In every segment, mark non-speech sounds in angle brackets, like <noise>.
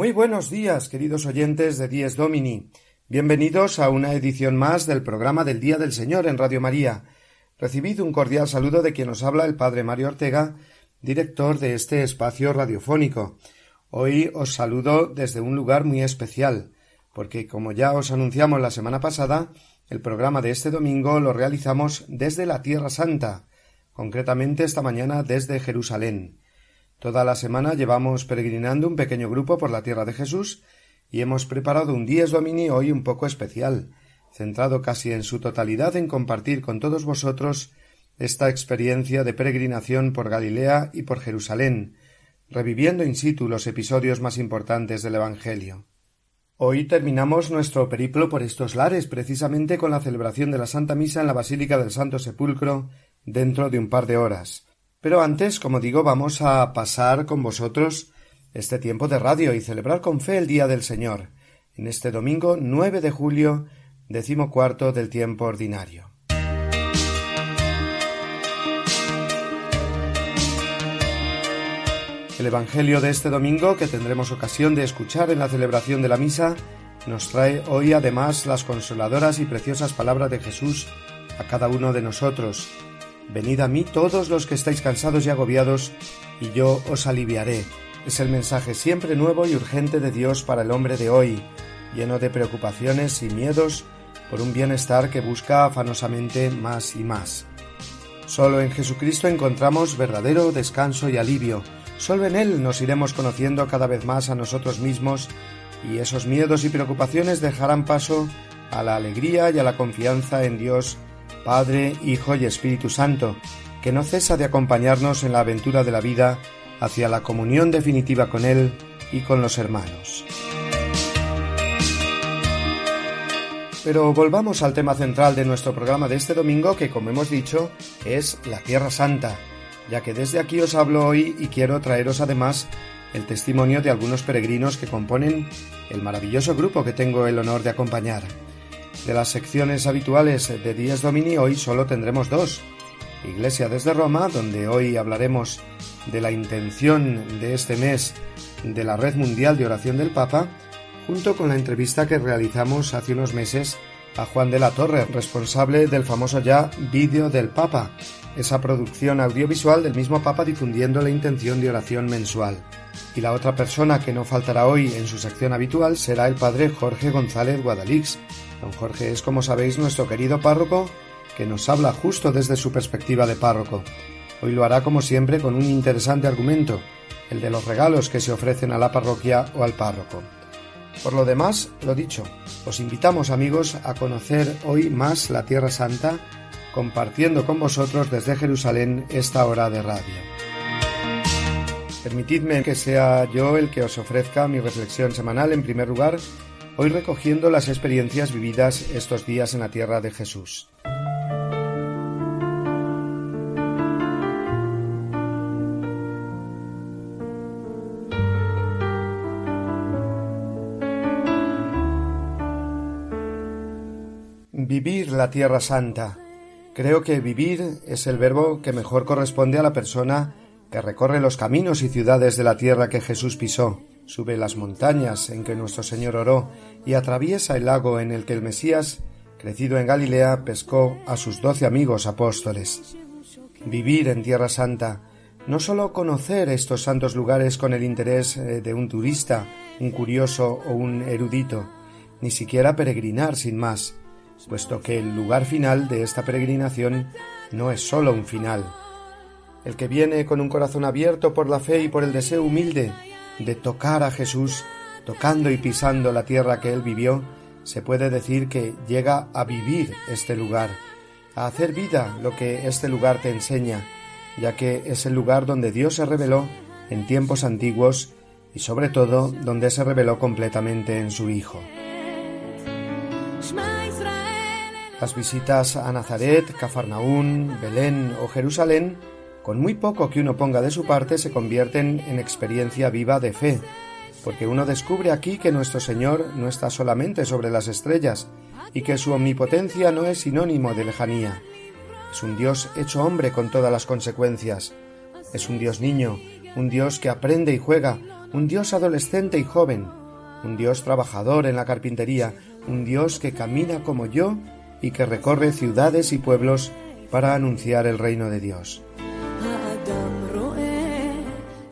Muy buenos días, queridos oyentes de Dies Domini. Bienvenidos a una edición más del programa del Día del Señor en Radio María. Recibid un cordial saludo de quien os habla el Padre Mario Ortega, director de este espacio radiofónico. Hoy os saludo desde un lugar muy especial, porque como ya os anunciamos la semana pasada, el programa de este domingo lo realizamos desde la Tierra Santa, concretamente esta mañana desde Jerusalén. Toda la semana llevamos peregrinando un pequeño grupo por la tierra de Jesús y hemos preparado un Dies Domini hoy un poco especial, centrado casi en su totalidad en compartir con todos vosotros esta experiencia de peregrinación por Galilea y por Jerusalén, reviviendo in situ los episodios más importantes del Evangelio. Hoy terminamos nuestro periplo por estos lares precisamente con la celebración de la Santa Misa en la Basílica del Santo Sepulcro dentro de un par de horas. Pero antes, como digo, vamos a pasar con vosotros este tiempo de radio y celebrar con fe el Día del Señor, en este domingo 9 de julio, decimocuarto del tiempo ordinario. El Evangelio de este domingo, que tendremos ocasión de escuchar en la celebración de la misa, nos trae hoy además las consoladoras y preciosas palabras de Jesús a cada uno de nosotros, Venid a mí todos los que estáis cansados y agobiados, y yo os aliviaré. Es el mensaje siempre nuevo y urgente de Dios para el hombre de hoy, lleno de preocupaciones y miedos por un bienestar que busca afanosamente más y más. Solo en Jesucristo encontramos verdadero descanso y alivio. Solo en Él nos iremos conociendo cada vez más a nosotros mismos y esos miedos y preocupaciones dejarán paso a la alegría y a la confianza en Dios Padre, Hijo y Espíritu Santo, que no cesa de acompañarnos en la aventura de la vida hacia la comunión definitiva con Él y con los hermanos. Pero volvamos al tema central de nuestro programa de este domingo, que como hemos dicho es la Tierra Santa, ya que desde aquí os hablo hoy y quiero traeros además el testimonio de algunos peregrinos que componen el maravilloso grupo que tengo el honor de acompañar. De las secciones habituales de Días Domini hoy solo tendremos dos. Iglesia desde Roma, donde hoy hablaremos de la intención de este mes de la Red Mundial de Oración del Papa, junto con la entrevista que realizamos hace unos meses a Juan de la Torre, responsable del famoso ya Vídeo del Papa, esa producción audiovisual del mismo Papa difundiendo la intención de oración mensual. Y la otra persona que no faltará hoy en su sección habitual será el padre Jorge González Guadalix, Don Jorge es, como sabéis, nuestro querido párroco que nos habla justo desde su perspectiva de párroco. Hoy lo hará, como siempre, con un interesante argumento, el de los regalos que se ofrecen a la parroquia o al párroco. Por lo demás, lo dicho, os invitamos amigos a conocer hoy más la Tierra Santa, compartiendo con vosotros desde Jerusalén esta hora de radio. Permitidme que sea yo el que os ofrezca mi reflexión semanal en primer lugar hoy recogiendo las experiencias vividas estos días en la tierra de Jesús. Vivir la Tierra Santa. Creo que vivir es el verbo que mejor corresponde a la persona que recorre los caminos y ciudades de la tierra que Jesús pisó sube las montañas en que nuestro Señor oró y atraviesa el lago en el que el Mesías, crecido en Galilea, pescó a sus doce amigos apóstoles. Vivir en Tierra Santa, no sólo conocer estos santos lugares con el interés eh, de un turista, un curioso o un erudito, ni siquiera peregrinar sin más, puesto que el lugar final de esta peregrinación no es sólo un final. El que viene con un corazón abierto por la fe y por el deseo humilde de tocar a Jesús, tocando y pisando la tierra que él vivió, se puede decir que llega a vivir este lugar, a hacer vida lo que este lugar te enseña, ya que es el lugar donde Dios se reveló en tiempos antiguos y sobre todo donde se reveló completamente en su Hijo. Las visitas a Nazaret, Cafarnaún, Belén o Jerusalén, con muy poco que uno ponga de su parte, se convierten en experiencia viva de fe, porque uno descubre aquí que nuestro Señor no está solamente sobre las estrellas y que su omnipotencia no es sinónimo de lejanía. Es un Dios hecho hombre con todas las consecuencias. Es un Dios niño, un Dios que aprende y juega, un Dios adolescente y joven, un Dios trabajador en la carpintería, un Dios que camina como yo y que recorre ciudades y pueblos para anunciar el reino de Dios.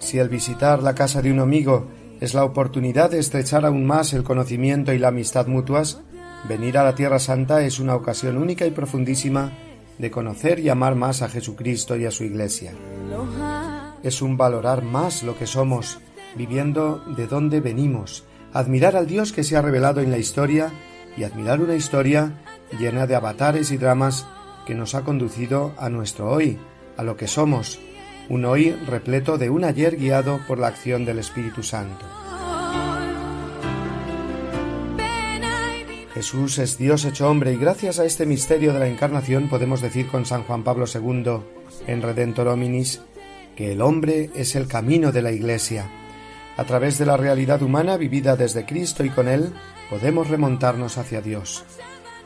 Si al visitar la casa de un amigo es la oportunidad de estrechar aún más el conocimiento y la amistad mutuas, venir a la Tierra Santa es una ocasión única y profundísima de conocer y amar más a Jesucristo y a su Iglesia. Es un valorar más lo que somos, viviendo de dónde venimos, admirar al Dios que se ha revelado en la historia y admirar una historia llena de avatares y dramas que nos ha conducido a nuestro hoy, a lo que somos, un hoy repleto de un ayer guiado por la acción del Espíritu Santo. Jesús es Dios hecho hombre y gracias a este misterio de la encarnación podemos decir con San Juan Pablo II en Redentor Hominis que el hombre es el camino de la Iglesia. A través de la realidad humana vivida desde Cristo y con Él podemos remontarnos hacia Dios.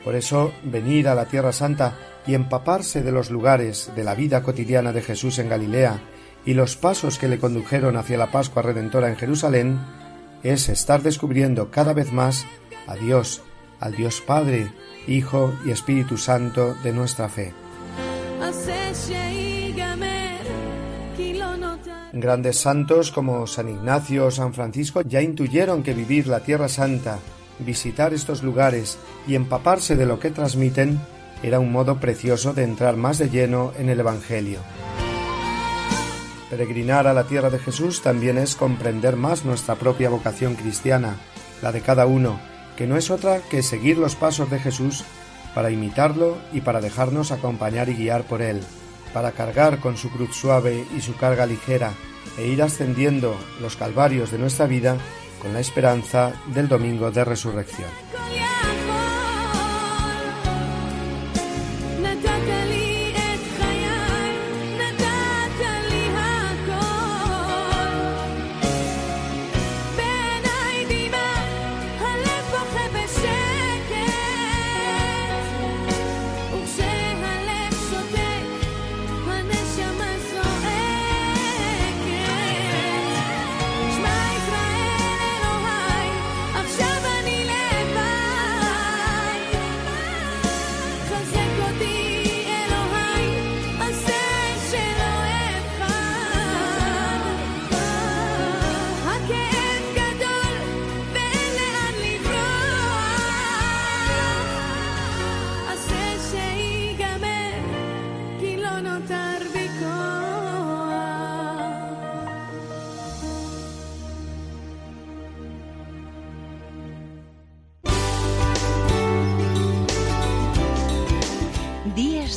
Por eso, venir a la Tierra Santa y empaparse de los lugares de la vida cotidiana de Jesús en Galilea y los pasos que le condujeron hacia la Pascua Redentora en Jerusalén, es estar descubriendo cada vez más a Dios, al Dios Padre, Hijo y Espíritu Santo de nuestra fe. Grandes santos como San Ignacio o San Francisco ya intuyeron que vivir la Tierra Santa visitar estos lugares y empaparse de lo que transmiten era un modo precioso de entrar más de lleno en el Evangelio. Peregrinar a la tierra de Jesús también es comprender más nuestra propia vocación cristiana, la de cada uno, que no es otra que seguir los pasos de Jesús para imitarlo y para dejarnos acompañar y guiar por él, para cargar con su cruz suave y su carga ligera e ir ascendiendo los calvarios de nuestra vida con la esperanza del domingo de resurrección.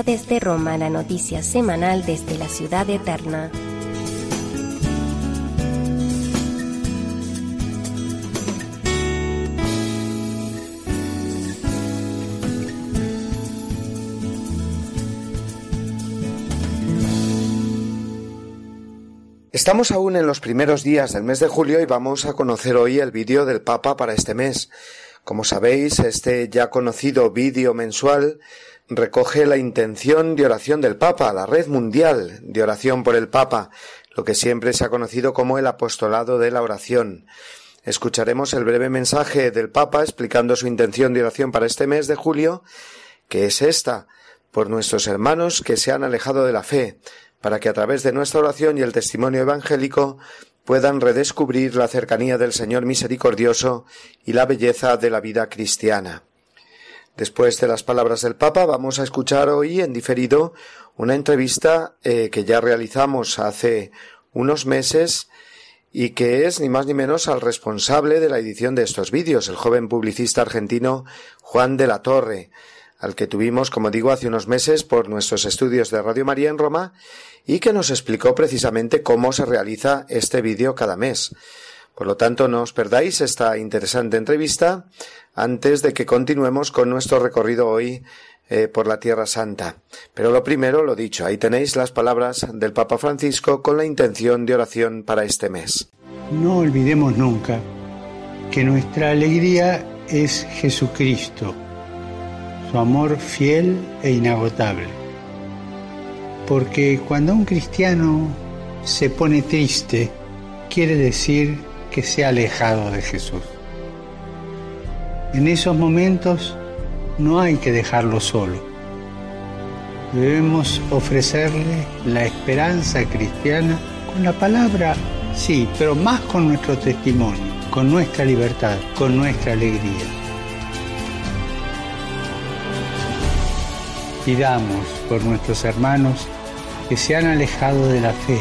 Desde Roma, la noticia semanal desde la ciudad eterna. Estamos aún en los primeros días del mes de julio y vamos a conocer hoy el vídeo del Papa para este mes. Como sabéis, este ya conocido vídeo mensual recoge la intención de oración del Papa, la red mundial de oración por el Papa, lo que siempre se ha conocido como el apostolado de la oración. Escucharemos el breve mensaje del Papa explicando su intención de oración para este mes de julio, que es esta, por nuestros hermanos que se han alejado de la fe, para que a través de nuestra oración y el testimonio evangélico puedan redescubrir la cercanía del Señor misericordioso y la belleza de la vida cristiana. Después de las palabras del Papa, vamos a escuchar hoy en diferido una entrevista eh, que ya realizamos hace unos meses y que es ni más ni menos al responsable de la edición de estos vídeos, el joven publicista argentino Juan de la Torre, al que tuvimos, como digo, hace unos meses por nuestros estudios de Radio María en Roma y que nos explicó precisamente cómo se realiza este vídeo cada mes. Por lo tanto, no os perdáis esta interesante entrevista antes de que continuemos con nuestro recorrido hoy eh, por la Tierra Santa. Pero lo primero, lo dicho, ahí tenéis las palabras del Papa Francisco con la intención de oración para este mes. No olvidemos nunca que nuestra alegría es Jesucristo, su amor fiel e inagotable. Porque cuando un cristiano se pone triste, quiere decir que se ha alejado de Jesús. En esos momentos no hay que dejarlo solo. Debemos ofrecerle la esperanza cristiana con la palabra, sí, pero más con nuestro testimonio, con nuestra libertad, con nuestra alegría. Pidamos por nuestros hermanos que se han alejado de la fe,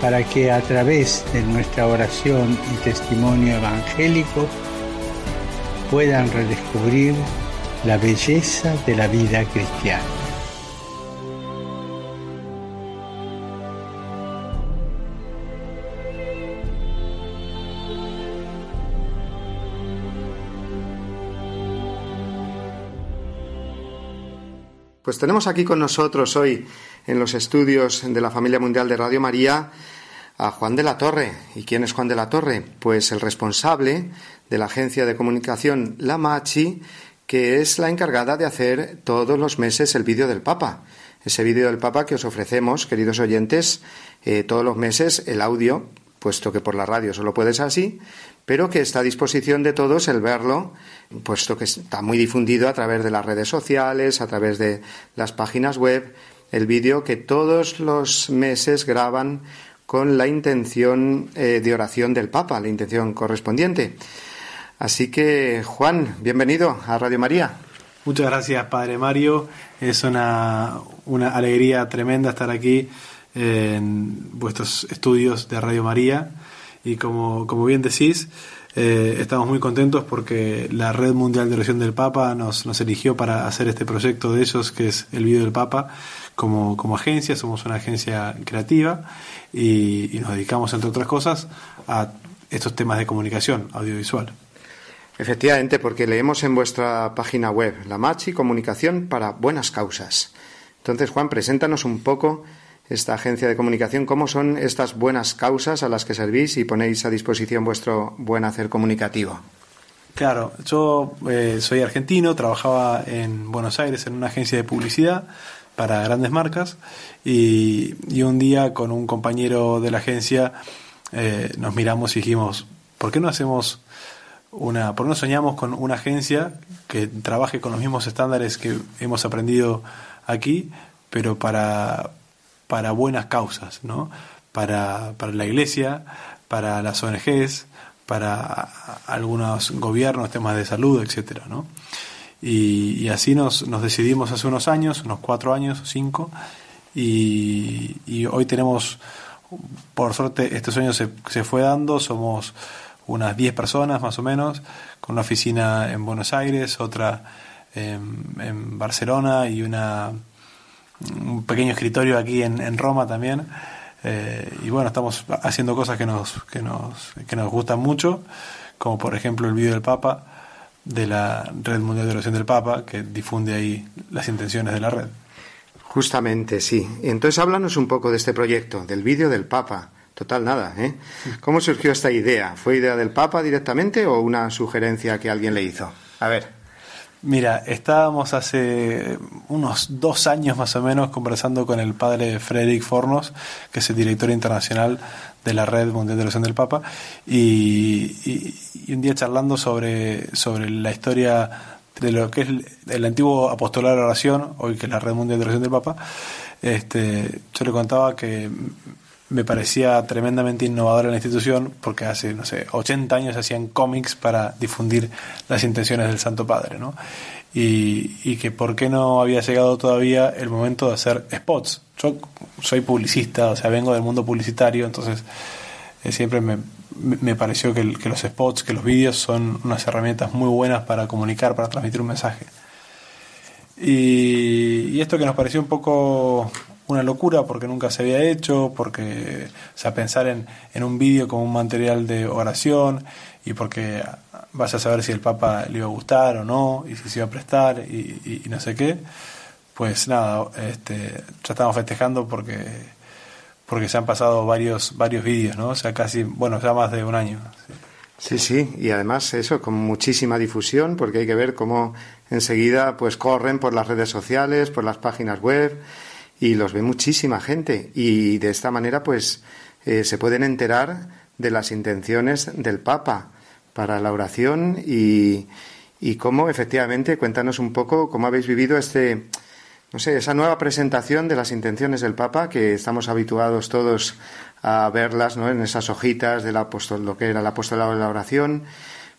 para que a través de nuestra oración y testimonio evangélico puedan redescubrir la belleza de la vida cristiana. Pues tenemos aquí con nosotros hoy en los estudios de la familia mundial de Radio María a Juan de la Torre. ¿Y quién es Juan de la Torre? Pues el responsable de la agencia de comunicación La Machi, que es la encargada de hacer todos los meses el vídeo del Papa. Ese vídeo del Papa que os ofrecemos, queridos oyentes, eh, todos los meses el audio, puesto que por la radio solo puedes así, pero que está a disposición de todos el verlo, puesto que está muy difundido a través de las redes sociales, a través de las páginas web, el vídeo que todos los meses graban con la intención eh, de oración del Papa, la intención correspondiente. Así que, Juan, bienvenido a Radio María. Muchas gracias, Padre Mario. Es una, una alegría tremenda estar aquí en vuestros estudios de Radio María. Y como, como bien decís, eh, estamos muy contentos porque la Red Mundial de Oración del Papa nos, nos eligió para hacer este proyecto de ellos, que es el Video del Papa, como, como agencia. Somos una agencia creativa y, y nos dedicamos, entre otras cosas, a estos temas de comunicación audiovisual. Efectivamente, porque leemos en vuestra página web La Machi Comunicación para Buenas Causas. Entonces, Juan, preséntanos un poco esta agencia de comunicación, cómo son estas buenas causas a las que servís y ponéis a disposición vuestro buen hacer comunicativo. Claro, yo eh, soy argentino, trabajaba en Buenos Aires en una agencia de publicidad para grandes marcas y, un día con un compañero de la agencia eh, nos miramos y dijimos, ¿por qué no hacemos una, por qué no soñamos con una agencia que trabaje con los mismos estándares que hemos aprendido aquí, pero para, para buenas causas, ¿no? Para, para la iglesia, para las ONGs, para algunos gobiernos, temas de salud, etcétera, ¿no? Y, y, así nos, nos decidimos hace unos años, unos cuatro años, cinco, y, hoy tenemos, por suerte, este sueño se, se fue dando, somos unas 10 personas más o menos, con una oficina en Buenos Aires, otra en, Barcelona y una, un pequeño escritorio aquí en, en Roma también. Eh, y bueno, estamos haciendo cosas que nos, que, nos, que nos gustan mucho, como por ejemplo el vídeo del Papa, de la Red Mundial de Oración del Papa, que difunde ahí las intenciones de la red. Justamente, sí. Entonces háblanos un poco de este proyecto, del vídeo del Papa. Total, nada. ¿eh? ¿Cómo surgió esta idea? ¿Fue idea del Papa directamente o una sugerencia que alguien le hizo? A ver. Mira, estábamos hace unos dos años más o menos conversando con el padre Frederick Fornos, que es el director internacional de la Red Mundial de Oración del Papa, y, y, un día charlando sobre, sobre la historia de lo que es el, antiguo apostolado de oración, hoy que es la Red Mundial de Oración del Papa, este, yo le contaba que me parecía tremendamente innovadora la institución porque hace, no sé, 80 años hacían cómics para difundir las intenciones del Santo Padre, ¿no? Y, y que por qué no había llegado todavía el momento de hacer spots. Yo soy publicista, o sea, vengo del mundo publicitario, entonces eh, siempre me, me pareció que, que, los spots, que los vídeos son unas herramientas muy buenas para comunicar, para transmitir un mensaje. Y, y esto que nos pareció un poco una locura porque nunca se había hecho, porque, o sea, pensar en, en un vídeo como un material de oración y porque vas a saber si el Papa le iba a gustar o no, y si se iba a prestar y, y, no sé qué, pues nada, este, ya estamos festejando porque porque se han pasado varios varios vídeos, ¿no? O sea, casi, bueno, ya más de un año. Sí. sí, sí, y además eso con muchísima difusión, porque hay que ver cómo enseguida pues corren por las redes sociales, por las páginas web, y los ve muchísima gente y de esta manera pues eh, se pueden enterar de las intenciones del Papa para la oración y, y cómo efectivamente cuéntanos un poco cómo habéis vivido este no sé esa nueva presentación de las intenciones del Papa que estamos habituados todos a verlas ¿no? en esas hojitas del apóstol lo que era el apostolado de la oración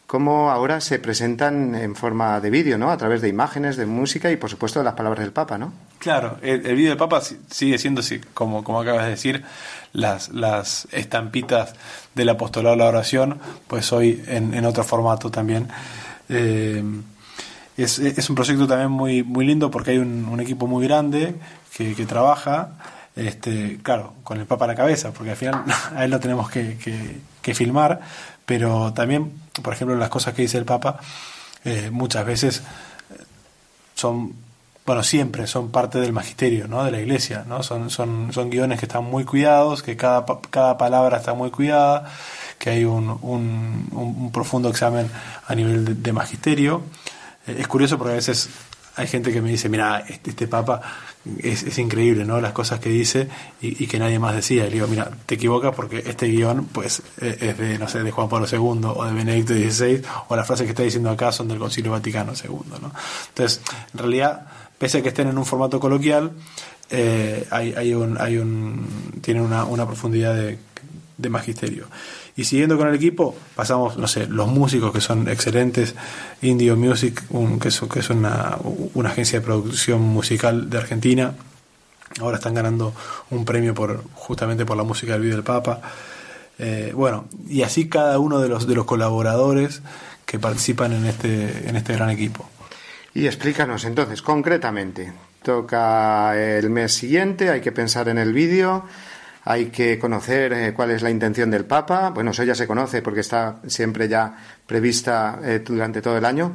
cómo ahora se presentan en forma de vídeo, ¿no? A través de imágenes, de música y, por supuesto, de las palabras del Papa, ¿no? Claro, el, vídeo del Papa sigue siendo, como, como acabas de decir, las, las estampitas del apostolado de la oración, pues hoy en, otro formato también. Eh, es, es, un proyecto también muy, muy lindo porque hay un, equipo muy grande que, que trabaja este, claro, con el Papa a la cabeza, porque al final <laughs> a él lo tenemos que, que filmar, pero también, por ejemplo, las cosas que dice el Papa eh, muchas veces eh, son, bueno, siempre son parte del magisterio, ¿no? De la Iglesia, ¿no? Son, son, son guiones que están muy cuidados, que cada, cada palabra está muy cuidada, que hay un, un, un profundo examen a nivel de, magisterio. Eh, es curioso porque a veces hay gente que me dice, mira, este, este Papa es, increíble, ¿no? Las cosas que dice y, que nadie más decía. Y le digo, mira, te equivocas porque este guion, pues, e, es de, no sé, de Juan Pablo II o de Benedicto XVI, o las frases que está diciendo acá son del Concilio Vaticano II, ¿no? Entonces, en realidad, pese a que estén en un formato coloquial, eh, hay, hay, un, hay un, tienen una, profundidad de magisterio. Y siguiendo con el equipo, pasamos, no sé, los músicos que son excelentes, Indio Music, que es, que es una, una agencia de producción musical de Argentina, ahora están ganando un premio por justamente por la música del video del Papa. Eh, bueno, y así cada uno de los de los colaboradores que participan en este en este gran equipo. Y explícanos entonces concretamente. Toca el mes siguiente, hay que pensar en el vídeo hay que conocer eh, cuál es la intención del Papa. Bueno, eso ya se conoce porque está siempre ya prevista eh, durante todo el año.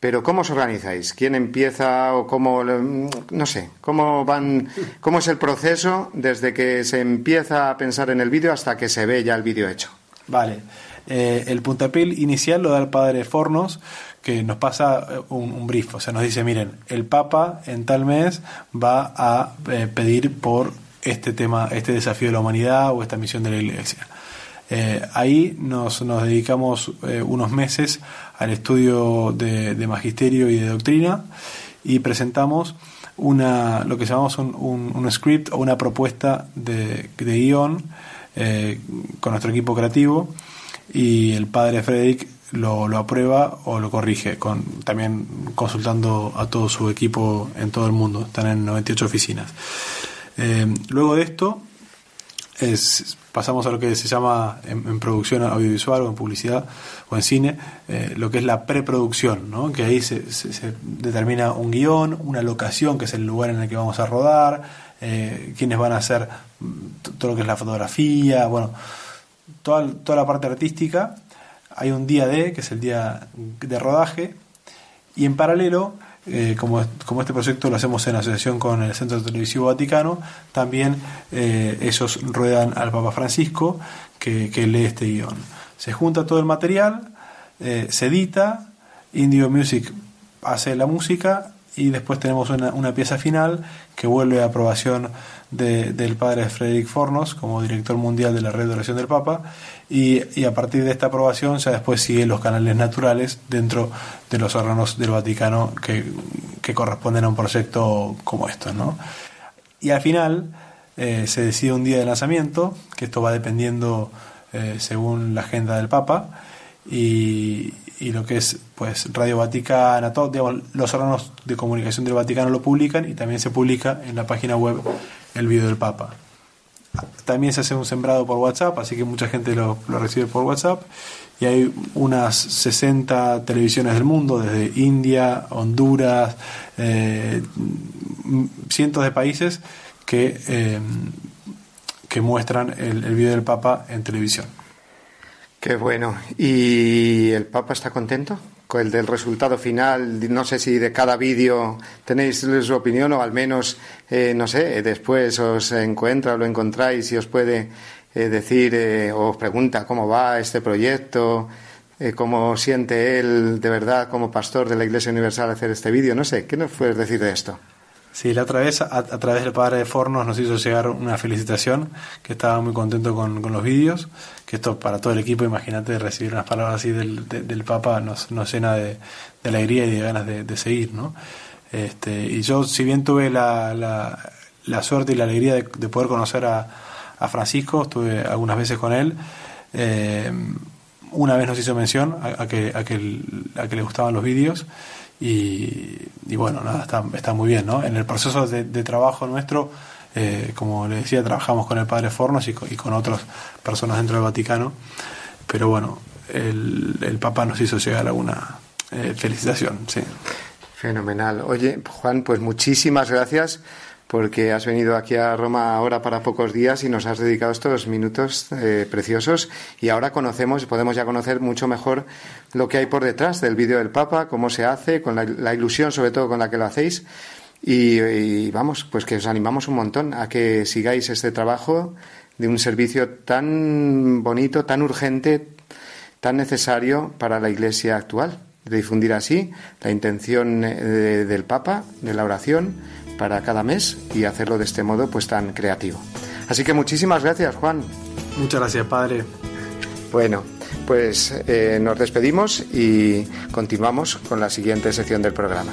Pero ¿cómo os organizáis? ¿Quién empieza o cómo, mm, no sé, cómo van, cómo es el proceso desde que se empieza a pensar en el vídeo hasta que se ve ya el vídeo hecho? Vale. Eh, el puntapié inicial lo da el padre Fornos, que nos pasa un, un, brief, o sea, nos dice, miren, el Papa en tal mes va a pedir por este tema, este desafío de la humanidad o esta misión de la Iglesia. Eh, ahí nos, nos dedicamos eh, unos meses al estudio de, magisterio y de doctrina y presentamos una, lo que llamamos un, un, script o una propuesta de, de guion eh, con nuestro equipo creativo y el padre Frederick lo, lo, aprueba o lo corrige, con, también consultando a todo su equipo en todo el mundo, están en 98 oficinas. Eh, luego de esto, es, pasamos a lo que se llama en, producción audiovisual o en publicidad o en cine, eh, lo que es la preproducción, ¿no? que ahí se, determina un guion, una locación, que es el lugar en el que vamos a rodar, eh, quiénes van a hacer todo lo que es la fotografía, bueno, toda, toda la parte artística. Hay un día D, que es el día de rodaje, y en paralelo eh, como, como, este proyecto lo hacemos en asociación con el Centro Televisivo Vaticano, también eh, ellos ruedan al Papa Francisco que, lee este guion. Se junta todo el material, eh, se edita, Indio Music hace la música y después tenemos una, pieza final que vuelve a aprobación del padre Frederick Fornos como director mundial de la red de oración del Papa y, a partir de esta aprobación ya después siguen los canales naturales dentro de los órganos del Vaticano que, corresponden a un proyecto como esto. ¿no? Y al final eh, se decide un día de lanzamiento, que esto va dependiendo eh, según la agenda del Papa, y, y lo que es pues Radio Vaticana, todo, los órganos de comunicación del Vaticano lo publican y también se publica en la página web el video del Papa. También se hace un sembrado por WhatsApp, así que mucha gente lo, recibe por WhatsApp. Y hay unas 60 televisiones del mundo, desde India, Honduras, eh, cientos de países que, eh, que muestran el, el video del Papa en televisión. Qué bueno. ¿Y el Papa está contento con el del resultado final? No sé si de cada vídeo tenéis su opinión o al menos, eh, no sé, después os encuentra o lo encontráis y os puede eh, decir eh, o os pregunta cómo va este proyecto, cómo siente él de verdad como pastor de la Iglesia Universal hacer este vídeo. No sé, ¿qué nos puedes decir de esto? Sí, la otra vez a, través del padre de Fornos nos hizo llegar una felicitación, que estaba muy contento con, los vídeos, que esto para todo el equipo, imagínate, recibir unas palabras así del, del Papa nos, nos llena de, alegría y de ganas de, seguir, ¿no? Este, y yo, si bien tuve la, la, suerte y la alegría de, poder conocer a, a, Francisco, estuve algunas veces con él, eh, una vez nos hizo mención a, que, a, que, a que le gustaban los vídeos, y, bueno, nada, está, está, muy bien, ¿no? En el proceso de, trabajo nuestro, eh, como le decía, trabajamos con el padre Fornos y con, otras personas dentro del Vaticano, pero bueno, el, el Papa nos hizo llegar alguna eh, felicitación, sí. Fenomenal. Oye, Juan, pues muchísimas gracias porque has venido aquí a Roma ahora para pocos días y nos has dedicado estos minutos eh, preciosos. Y ahora conocemos y podemos ya conocer mucho mejor lo que hay por detrás del vídeo del Papa, cómo se hace, con la, ilusión sobre todo con la que lo hacéis. Y, vamos, pues que os animamos un montón a que sigáis este trabajo de un servicio tan bonito, tan urgente, tan necesario para la Iglesia actual, de difundir así la intención eh, del Papa, de la oración, para cada mes y hacerlo de este modo pues tan creativo. Así que muchísimas gracias, Juan. Muchas gracias, padre. Bueno, pues eh, nos despedimos y continuamos con la siguiente sección del programa.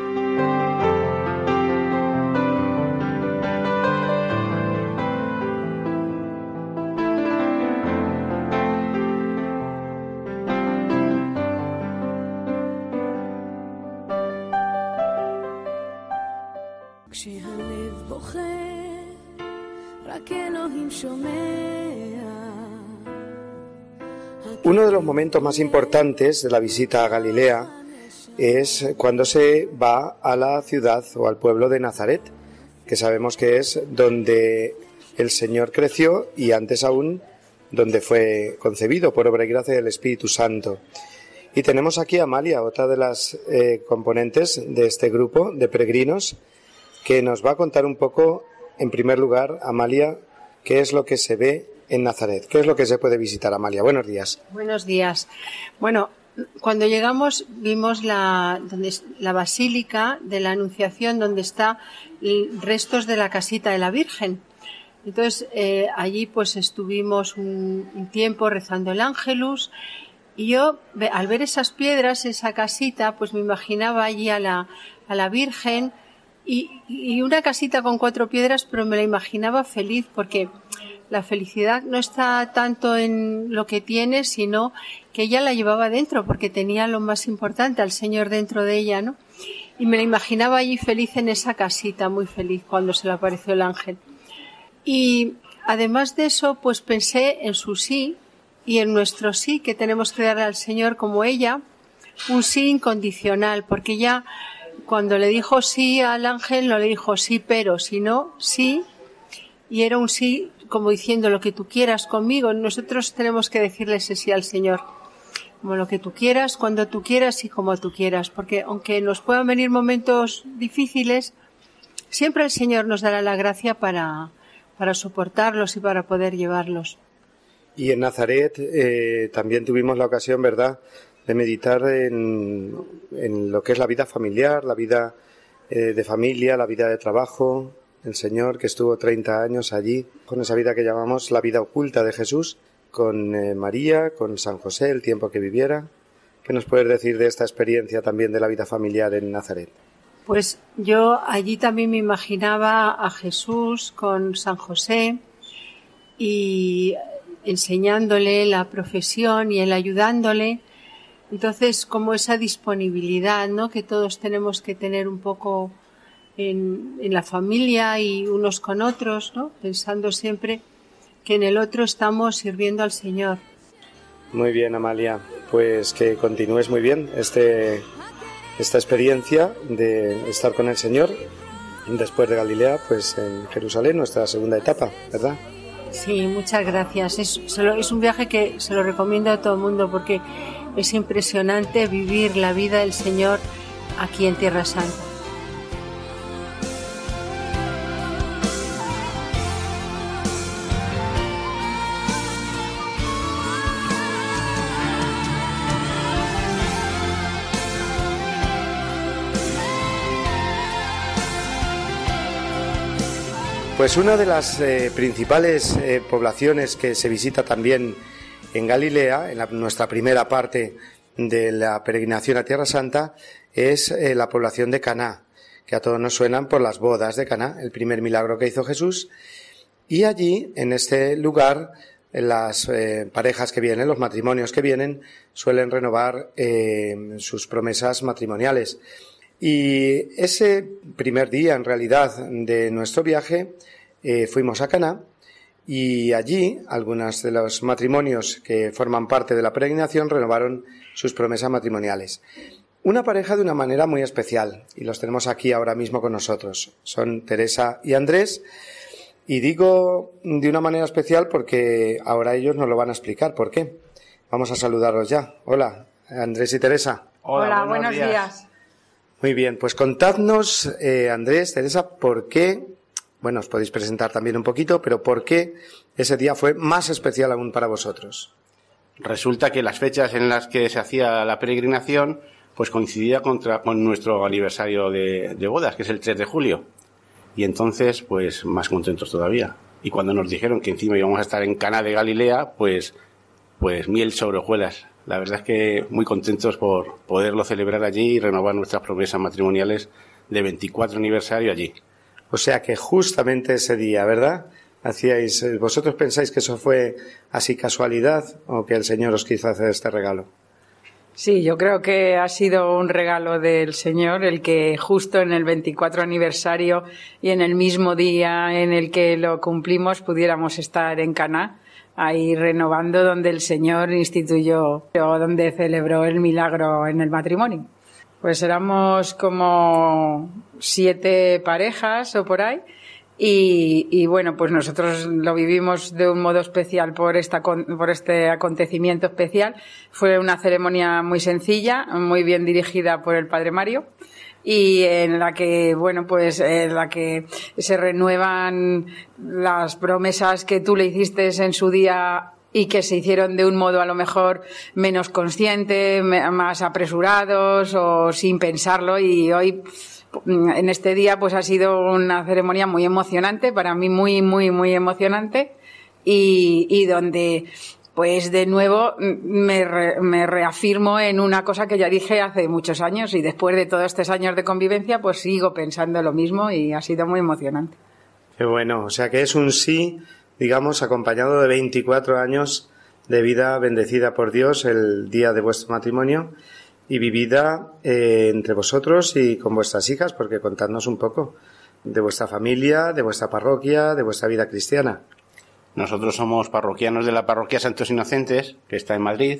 Los momentos más importantes de la visita a Galilea es cuando se va a la ciudad o al pueblo de Nazaret, que sabemos que es donde el Señor creció y antes aún donde fue concebido por obra y gracia del Espíritu Santo. Y tenemos aquí a Amalia, otra de las eh, componentes de este grupo de peregrinos, que nos va a contar un poco, en primer lugar, Amalia, qué es lo que se ve en Nazaret. ¿Qué es lo que se puede visitar, Amalia? Buenos días. Buenos días. Bueno, cuando llegamos vimos la, donde, la basílica de la Anunciación, donde está restos de la casita de la Virgen. Entonces eh, allí pues estuvimos un, tiempo rezando el ángelus y yo al ver esas piedras, esa casita, pues me imaginaba allí a la, a la Virgen y, y una casita con cuatro piedras, pero me la imaginaba feliz porque la felicidad no está tanto en lo que tiene, sino que ella la llevaba dentro, porque tenía lo más importante, al Señor dentro de ella, ¿no? Y me la imaginaba allí feliz en esa casita, muy feliz, cuando se le apareció el ángel. Y además de eso, pues pensé en su sí y en nuestro sí que tenemos que darle al Señor como ella, un sí incondicional, porque ya cuando le dijo sí al ángel no le dijo sí pero, sino sí, y era un sí como diciendo lo que tú quieras conmigo. Nosotros tenemos que decirle ese sí al Señor. Como lo que tú quieras, cuando tú quieras y como tú quieras. Porque aunque nos puedan venir momentos difíciles, siempre el Señor nos dará la gracia para, para soportarlos y para poder llevarlos. Y en Nazaret eh, también tuvimos la ocasión, ¿verdad?, de meditar en, en, lo que es la vida familiar, la vida eh, de familia, la vida de trabajo, el Señor que estuvo 30 años allí, con esa vida que llamamos la vida oculta de Jesús, con eh, María, con San José, el tiempo que viviera. ¿Qué nos puedes decir de esta experiencia también de la vida familiar en Nazaret? Pues yo allí también me imaginaba a Jesús con San José y enseñándole la profesión y él ayudándole. Entonces, como esa disponibilidad, ¿no? Que todos tenemos que tener un poco en, la familia y unos con otros, ¿no? pensando siempre que en el otro estamos sirviendo al Señor. Muy bien, Amalia. Pues que continúes muy bien este, esta experiencia de estar con el Señor después de Galilea, pues en Jerusalén, nuestra segunda etapa, ¿verdad? Sí, muchas gracias. Es, es un viaje que se lo recomiendo a todo el mundo porque es impresionante vivir la vida del Señor aquí en Tierra Santa. Pues una de las eh, principales eh, poblaciones que se visita también en Galilea, en nuestra primera parte de la peregrinación a Tierra Santa, es eh, la población de Caná, que a todos nos suenan por las bodas de Caná, el primer milagro que hizo Jesús. Y allí, en este lugar, las parejas que vienen, los matrimonios que vienen, suelen renovar sus promesas matrimoniales. Y ese primer día, en realidad, de nuestro viaje, eh, fuimos a Caná y allí algunos de los matrimonios que forman parte de la peregrinación renovaron sus promesas matrimoniales. Una pareja de una manera muy especial y los tenemos aquí ahora mismo con nosotros. Son Teresa y Andrés. Y digo de una manera especial porque ahora ellos nos lo van a explicar. ¿Por qué? Vamos a saludarlos ya. Hola, Andrés y Teresa. Hola, buenos, días. Muy bien, pues contadnos, eh, Andrés, Teresa, por qué, bueno, os podéis presentar también un poquito, pero por qué ese día fue más especial aún para vosotros. Resulta que las fechas en las que se hacía la peregrinación, pues coincidía contra, con nuestro aniversario de, bodas, que es el 3 de julio. Y entonces, pues más contentos todavía. Y cuando nos dijeron que encima íbamos a estar en Cana de Galilea, pues, pues miel sobre hojuelas. La verdad es que muy contentos por poderlo celebrar allí y renovar nuestras promesas matrimoniales de 24 aniversario allí. O sea que justamente ese día, ¿verdad? Hacíais, eh, ¿vosotros pensáis que eso fue así casualidad o que el Señor os quiso hacer este regalo? Sí, yo creo que ha sido un regalo del Señor el que justo en el 24 aniversario y en el mismo día en el que lo cumplimos pudiéramos estar en Caná ahí renovando donde el Señor instituyó o donde celebró el milagro en el matrimonio. Pues éramos como siete parejas o por ahí. Y, bueno, pues nosotros lo vivimos de un modo especial por, esta, por este acontecimiento especial. Fue una ceremonia muy sencilla, muy bien dirigida por el Padre Mario y en la que, bueno, pues en la que se renuevan las promesas que tú le hiciste en su día y que se hicieron de un modo a lo mejor menos consciente, más apresurados o sin pensarlo. Y hoy en este día pues ha sido una ceremonia muy emocionante, para mí muy, muy, muy emocionante. Y, y donde pues de nuevo me, me, reafirmo en una cosa que ya dije hace muchos años y después de todos estos años de convivencia pues sigo pensando lo mismo y ha sido muy emocionante. Qué bueno, o sea que es un sí, digamos, acompañado de 24 años de vida bendecida por Dios el día de vuestro matrimonio y vivida eh, entre vosotros y con vuestras hijas, porque contadnos un poco de vuestra familia, de vuestra parroquia, de vuestra vida cristiana. Nosotros somos parroquianos de la parroquia Santos Inocentes, que está en Madrid,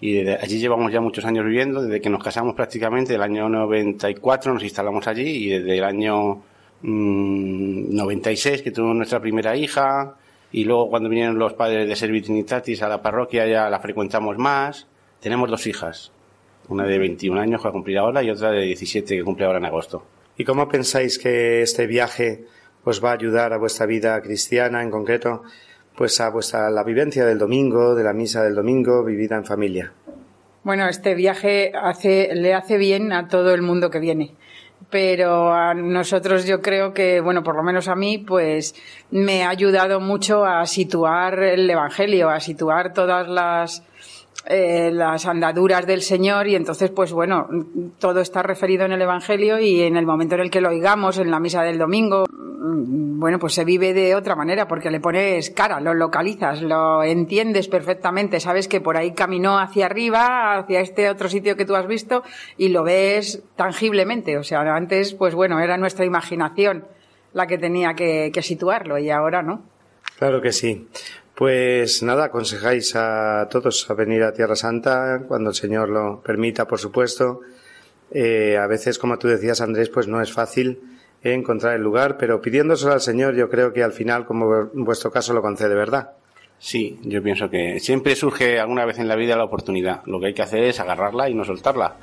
y allí llevamos ya muchos años viviendo, desde que nos casamos prácticamente, el año 94 nos instalamos allí, y desde el año 96 mm, que tuvimos nuestra primera hija, y luego cuando vinieron los padres de Servitinitatis a la parroquia ya la frecuentamos más. Tenemos dos hijas, una de 21 años que va a cumplir ahora y otra de 17 que cumple ahora en agosto. ¿Y cómo pensáis que este viaje os va a ayudar a vuestra vida cristiana, en concreto, pues a vuestra la vivencia del domingo, de la misa del domingo, vivida en familia? Bueno, este viaje le hace bien a todo el mundo que viene pero a nosotros yo creo que, bueno, por lo menos a mí, pues me ha ayudado mucho a situar el Evangelio, a situar todas las, eh, las andaduras del Señor y entonces, pues bueno, todo está referido en el Evangelio y en el momento en el que lo oigamos en la misa del domingo, mm, bueno, pues se vive de otra manera porque le pones cara, lo localizas, lo entiendes perfectamente, sabes que por ahí caminó hacia arriba, hacia este otro sitio que tú has visto y lo ves tangiblemente. O sea, antes, pues bueno, era nuestra imaginación la que tenía que, que situarlo y ahora no. Claro que sí. Pues nada, aconsejáis a todos a venir a Tierra Santa cuando el Señor lo permita, por supuesto. Eh, a veces, como tú decías, Andrés, pues no es fácil encontrar el lugar, pero pidiéndoselo al Señor, yo creo que al final, como en vuestro caso, lo concede, ¿verdad? Sí, yo pienso que siempre surge alguna vez en la vida la oportunidad. Lo que hay que hacer es agarrarla y no soltarla.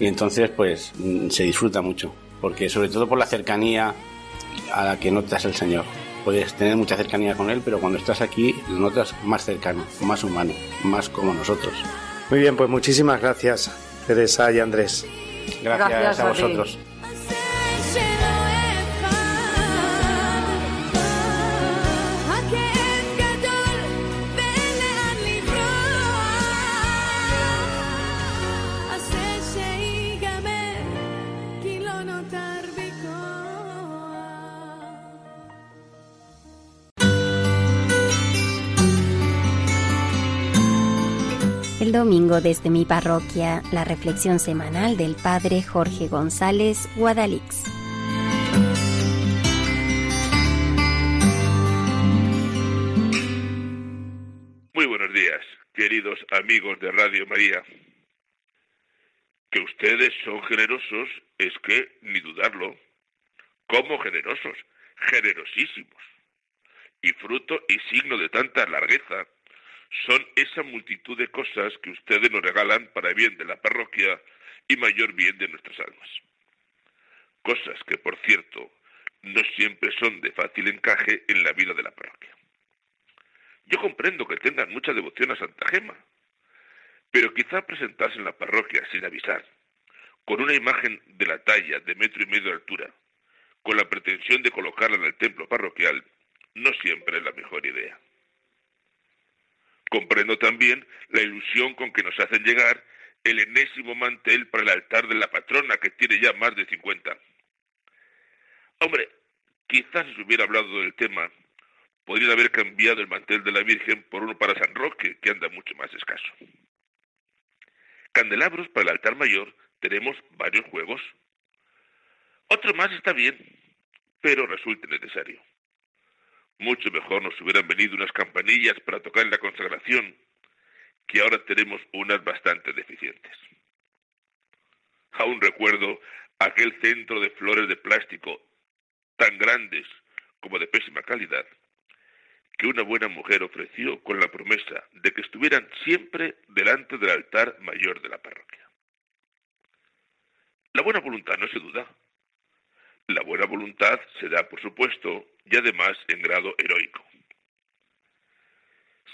Y entonces, pues, mm, se disfruta mucho. Porque sobre todo por la cercanía a la que notas el Señor puedes tener mucha cercanía con él, pero cuando estás aquí lo notas más cercano, más humano, más como nosotros. Muy bien, pues muchísimas gracias, Teresa y Andrés. Gracias, a, vosotros. Domingo desde mi parroquia, la reflexión semanal del Padre Jorge González Guadalix. Muy buenos días, queridos amigos de Radio María. Que ustedes son generosos es que, ni dudarlo, como generosos, generosísimos, y fruto y signo de tanta largueza son esa multitud de cosas que ustedes nos regalan para bien de la parroquia y mayor bien de nuestras almas. Cosas que, por cierto, no siempre son de fácil encaje en la vida de la parroquia. Yo comprendo que tengan mucha devoción a Santa Gema, pero quizá presentarse en la parroquia sin avisar, con una imagen de la talla de metro y medio de altura, con la pretensión de colocarla en el templo parroquial, no siempre es la mejor idea. Comprendo también la ilusión con que nos hacen llegar el enésimo mantel para el altar de la patrona que tiene ya más de 50. Hombre, quizás si se hubiera hablado del tema, podrían haber cambiado el mantel de la Virgen por uno para San Roque, que anda mucho más escaso. Candelabros para el altar mayor tenemos varios juegos. Otro más está bien, pero resulta necesario. Mucho mejor nos hubieran venido unas campanillas para tocar en la consagración, que ahora tenemos unas bastante deficientes. Aún recuerdo aquel centro de flores de plástico tan grandes como de pésima calidad, que una buena mujer ofreció con la promesa de que estuvieran siempre delante del altar mayor de la parroquia. La buena voluntad no se duda, la buena voluntad se da, por supuesto, y además en grado heroico.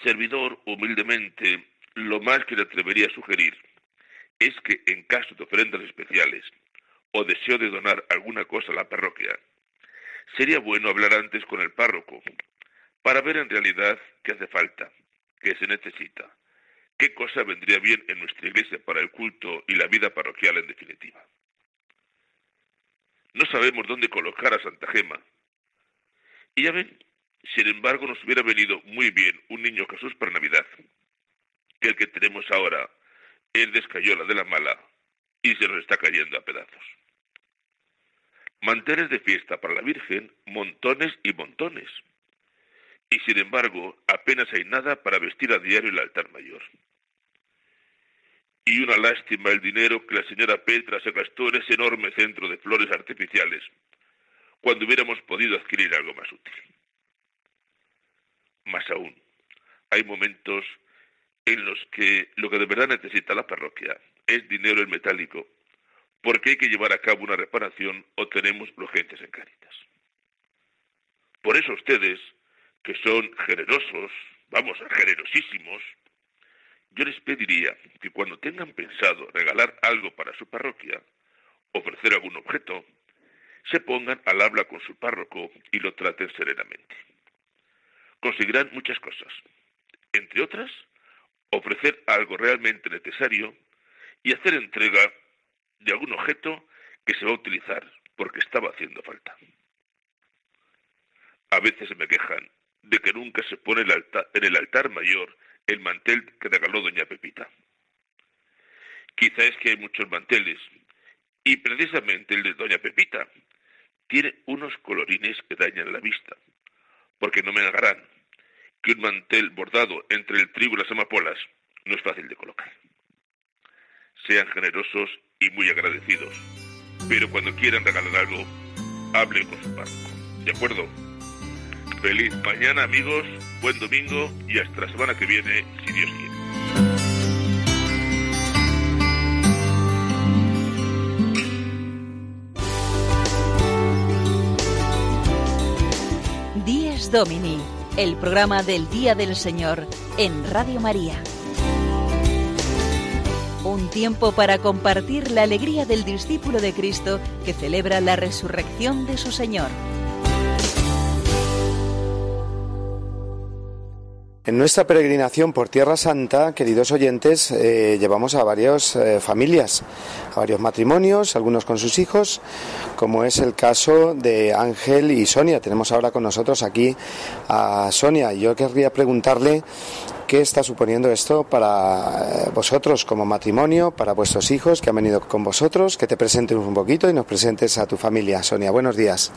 Servidor, humildemente, lo más que le atrevería a sugerir es que en caso de ofrendas especiales, o deseo de donar alguna cosa a la parroquia, sería bueno hablar antes con el párroco para ver en realidad qué hace falta, qué se necesita, qué cosa vendría bien en nuestra iglesia para el culto y la vida parroquial en definitiva. No sabemos dónde colocar a Santa Gema. Y ya ven, sin embargo nos hubiera venido muy bien un niño Jesús para Navidad, que el que tenemos ahora es de escayola de la mala y se nos está cayendo a pedazos. Manteles de fiesta para la Virgen, montones y montones. Y sin embargo, apenas hay nada para vestir a diario el altar mayor. Y una lástima el dinero que la señora Petra se gastó en ese enorme centro de flores artificiales, cuando hubiéramos podido adquirir algo más útil. Más aún, hay momentos en los que lo que de verdad necesita la parroquia es dinero en metálico, porque hay que llevar a cabo una reparación o tenemos urgencias en Cáritas. Por eso ustedes, que son generosos, vamos, generosísimos, yo les pediría que cuando tengan pensado regalar algo para su parroquia, ofrecer algún objeto, se pongan al habla con su párroco y lo traten serenamente. Conseguirán muchas cosas, entre otras, ofrecer algo realmente necesario y hacer entrega de algún objeto que se va a utilizar porque estaba haciendo falta. A veces me quejan de que nunca se pone en el altar mayor el mantel que regaló doña Pepita. Quizá es que hay muchos manteles y precisamente el de doña Pepita tiene unos colorines que dañan la vista, porque no me negarán que un mantel bordado entre el trigo y las amapolas no es fácil de colocar. Sean generosos y muy agradecidos, pero cuando quieran regalar algo, hablen con su párroco. ¿De acuerdo? Feliz mañana amigos, buen domingo y hasta la semana que viene, si Dios quiere. Días Domini, el programa del Día del Señor en Radio María. Un tiempo para compartir la alegría del discípulo de Cristo que celebra la resurrección de su Señor. En nuestra peregrinación por Tierra Santa, queridos oyentes, eh, llevamos a varias eh, familias, a varios matrimonios, algunos con sus hijos, como es el caso de Ángel y Sonia. Tenemos ahora con nosotros aquí a Sonia. Yo querría preguntarle qué está suponiendo esto para eh, vosotros como matrimonio, para vuestros hijos que han venido con vosotros, que te presentes un poquito y nos presentes a tu familia. Sonia, buenos días.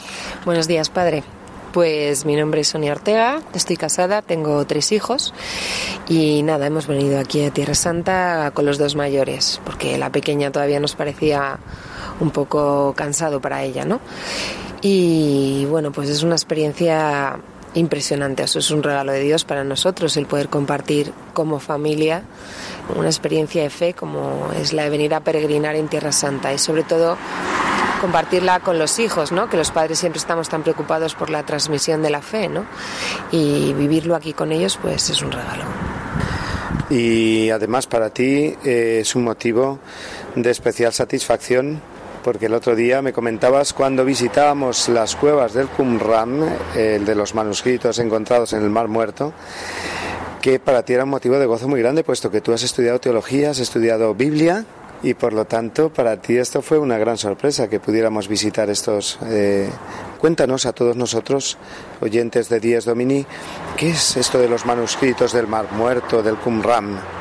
Buenos días, padre. Pues mi nombre es Sonia Ortega, estoy casada, tengo tres hijos y nada, hemos venido aquí a Tierra Santa con los dos mayores, porque la pequeña todavía nos parecía un poco cansado para ella, ¿no? Y bueno, pues es una experiencia impresionante, eso es un regalo de Dios para nosotros, el poder compartir como familia una experiencia de fe como es la de venir a peregrinar en Tierra Santa y sobre todo compartirla con los hijos, ¿no? Que los padres siempre estamos tan preocupados por la transmisión de la fe, ¿no? Y vivirlo aquí con ellos, pues es un regalo. Y además para ti eh, es un motivo de especial satisfacción porque el otro día me comentabas cuando visitábamos las cuevas del Qumran, el de los manuscritos encontrados en el Mar Muerto, que para ti era un motivo de gozo muy grande, puesto que tú has estudiado teología, has estudiado Biblia y por lo tanto para ti esto fue una gran sorpresa que pudiéramos visitar estos. Eh, cuéntanos a todos nosotros, oyentes de Díaz Domini, ¿qué es esto de los manuscritos del Mar Muerto, del Qumran?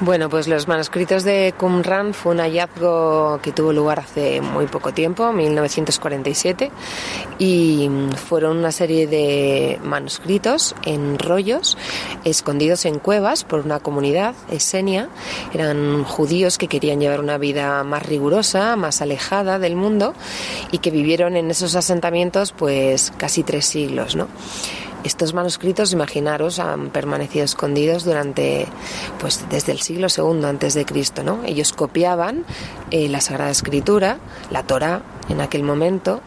Bueno, pues los manuscritos de Qumran fue un hallazgo que tuvo lugar hace muy poco tiempo, 1947, y fueron una serie de manuscritos en rollos escondidos en cuevas por una comunidad esenia. Eran judíos que querían llevar una vida más rigurosa, más alejada del mundo y que vivieron en esos asentamientos pues casi tres siglos, ¿no? Estos manuscritos, imaginaros, han permanecido escondidos durante, pues desde el siglo II antes de Cristo, ¿no? Ellos copiaban eh, la Sagrada Escritura, la Torá en aquel momento,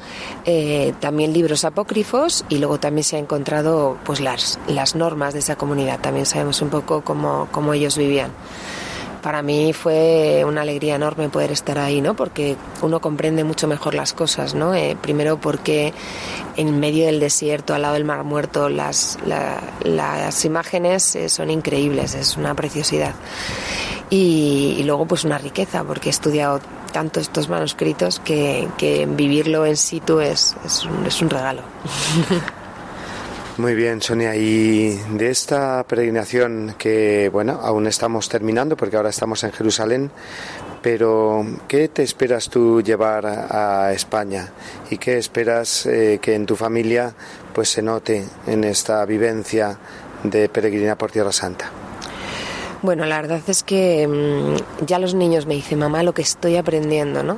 eh, también libros apócrifos y luego también se ha encontrado pues las, las normas de esa comunidad. También sabemos un poco cómo, cómo ellos vivían. Para mí fue una alegría enorme poder estar ahí, ¿no? Porque uno comprende mucho mejor las cosas, ¿no? Eh, primero porque en medio del desierto, al lado del Mar Muerto, las, las imágenes eh, son increíbles, es una preciosidad. Y, luego pues una riqueza, porque he estudiado tanto estos manuscritos que, vivirlo en situ es, es un regalo. <laughs> Muy bien, Sonia. Y de esta peregrinación que, bueno, aún estamos terminando porque ahora estamos en Jerusalén, pero ¿qué te esperas tú llevar a España? ¿Y qué esperas eh, que en tu familia pues se note en esta vivencia de peregrina por Tierra Santa? Bueno, la verdad es que mm, ya los niños me dicen, mamá, lo que estoy aprendiendo, ¿no?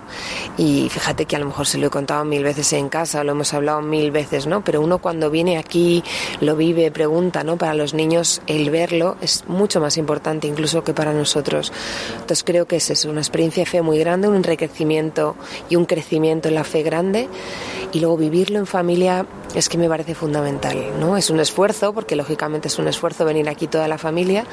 Y fíjate que a lo mejor se lo he contado mil veces en casa, lo hemos hablado mil veces, ¿no? Pero uno cuando viene aquí, lo vive, pregunta, ¿no? Para los niños el verlo es mucho más importante incluso que para nosotros. Entonces creo que es una experiencia de fe muy grande, un enriquecimiento y un crecimiento en la fe grande. Y luego vivirlo en familia es que me parece fundamental, ¿no? Es un esfuerzo, porque lógicamente es un esfuerzo venir aquí toda la familia,